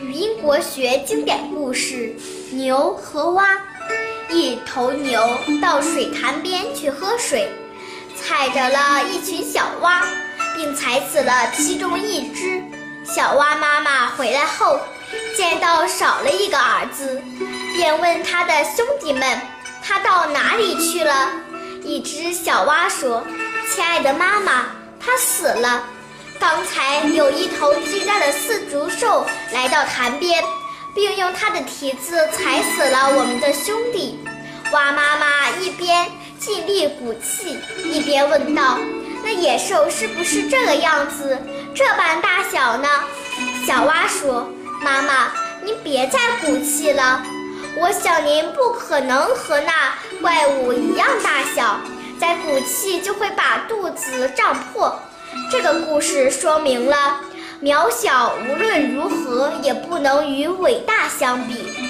语音国学经典故事：牛和蛙。一头牛到水潭边去喝水，踩着了一群小蛙，并踩死了其中一只。小蛙妈妈回来后，见到少了一个儿子，便问他的兄弟们：“他到哪里去了？”一只小蛙说：“亲爱的妈妈，他死了。”刚才有一头巨大的四足兽来到潭边，并用它的蹄子踩死了我们的兄弟。蛙妈妈一边尽力鼓气，一边问道：“那野兽是不是这个样子，这般大小呢？”小蛙说：“妈妈，您别再鼓气了。我想您不可能和那怪物一样大小，再鼓气就会把肚子胀破。”这个故事说明了，渺小无论如何也不能与伟大相比。